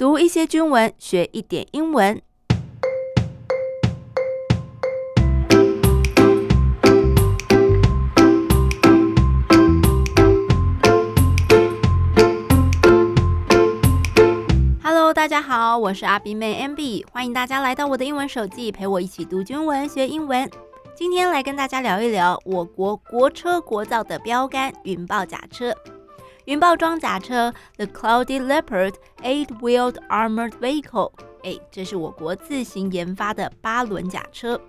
读一些军文，学一点英文。Hello，大家好，我是阿比妹 MB，欢迎大家来到我的英文手记，陪我一起读军文学英文。今天来跟大家聊一聊我国国车国造的标杆——云豹甲车。云豹装甲车 The Cloudy Leopard Eight-Wheeled Armored Vehicle，哎，这是我国自行研发的八轮甲车。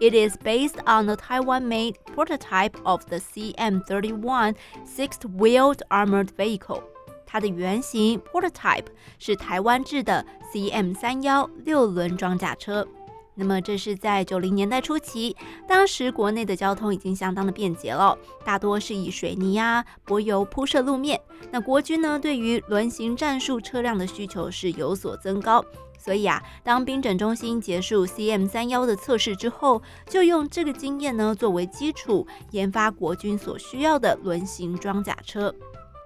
It is based on the Taiwan-made prototype of the CM31 Six-Wheeled Armored Vehicle。它的原型 prototype 是台湾制的 CM31 六轮装甲车。 那么这是在九零年代初期，当时国内的交通已经相当的便捷了，大多是以水泥啊、柏油铺设路面。那国军呢，对于轮型战术车辆的需求是有所增高，所以啊，当兵整中心结束 CM 三幺的测试之后，就用这个经验呢作为基础，研发国军所需要的轮型装甲车。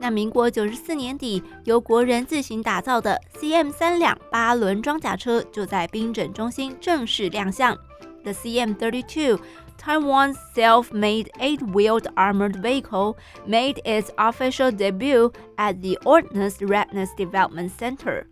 那民国九十四年底，由国人自行打造的 CM 三两八轮装甲车就在兵整中心正式亮相。The CM thirty two, Taiwan's self-made eight-wheeled armored vehicle, made its official debut at the Ordnance Readiness Development Center。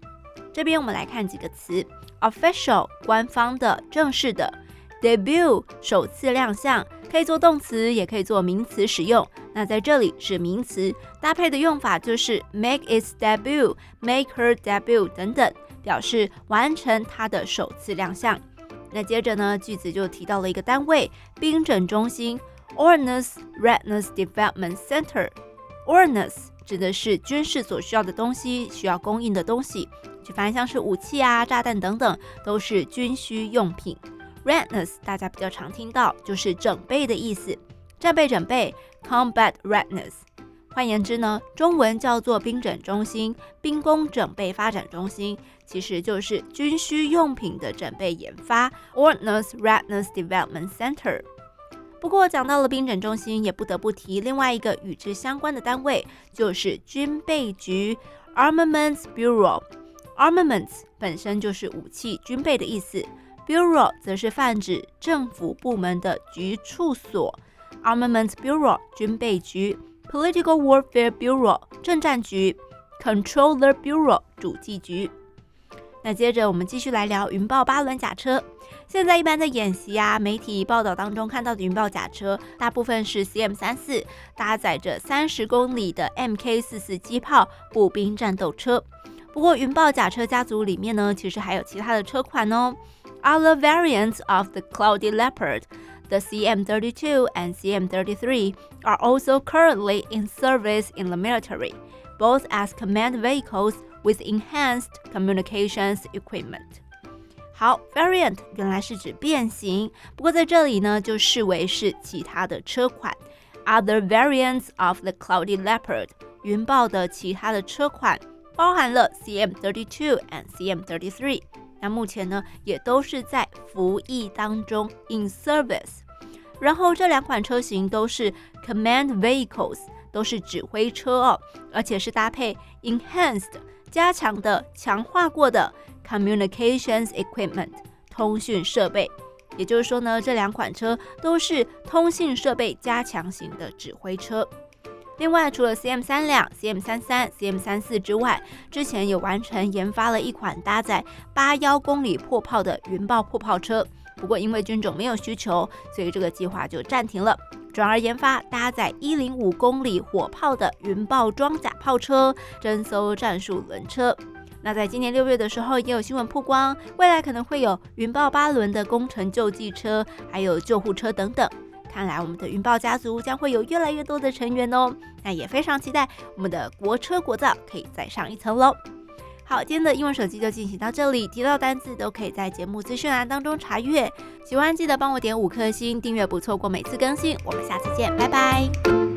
这边我们来看几个词：official 官方的、正式的；debut 首次亮相，可以做动词，也可以做名词使用。那在这里是名词，搭配的用法就是 make its debut、make her debut 等等，表示完成它的首次亮相。那接着呢，句子就提到了一个单位——兵整中心 Ordnance Readiness Development Center。Ordnance 指的是军事所需要的东西，需要供应的东西，就反正像是武器啊、炸弹等等，都是军需用品。Redness 大家比较常听到，就是整备的意思。战备整备，combat readiness。换言之呢，中文叫做兵整中心、兵工整备发展中心，其实就是军需用品的整备研发，Ordnance Readiness Development Center。不过讲到了兵整中心，也不得不提另外一个与之相关的单位，就是军备局 （Armaments Bureau）。Armaments 本身就是武器、军备的意思，Bureau 则是泛指政府部门的局处所。Armament Bureau 军备局，Political Warfare Bureau 政战局，Controller Bureau 主计局。那接着我们继续来聊云豹八轮甲车。现在一般在演习啊，媒体报道当中看到的云豹甲车，大部分是 CM 三四，搭载着三十公里的 MK 四四机炮步兵战斗车。不过云豹甲车家族里面呢，其实还有其他的车款哦。Other variants of the Cloudy Leopard The CM32 and CM33 are also currently in service in the military, both as command vehicles with enhanced communications equipment. 好，variant 原来是指变形，不过在这里呢就视为是其他的车款。Other variants of the Cloudy Leopard 云豹的其他的车款包含了 CM32 and CM33。 那目前呢，也都是在服役当中，in service。然后这两款车型都是 command vehicles，都是指挥车哦，而且是搭配 enhanced 加强的、强化过的 communications equipment 通讯设备。也就是说呢，这两款车都是通信设备加强型的指挥车。另外，除了 CM 三两、CM 三三、CM 三四之外，之前有完成研发了一款搭载八幺公里迫炮的云豹迫炮车。不过，因为军种没有需求，所以这个计划就暂停了，转而研发搭载一零五公里火炮的云豹装甲炮车、侦搜战术轮车。那在今年六月的时候，也有新闻曝光，未来可能会有云豹八轮的工程救济车，还有救护车等等。看来我们的云豹家族将会有越来越多的成员哦，那也非常期待我们的国车国造可以再上一层楼。好，今天的英文手机就进行到这里，提到单字都可以在节目资讯栏当中查阅。喜欢记得帮我点五颗星，订阅不错过每次更新。我们下次见，拜拜。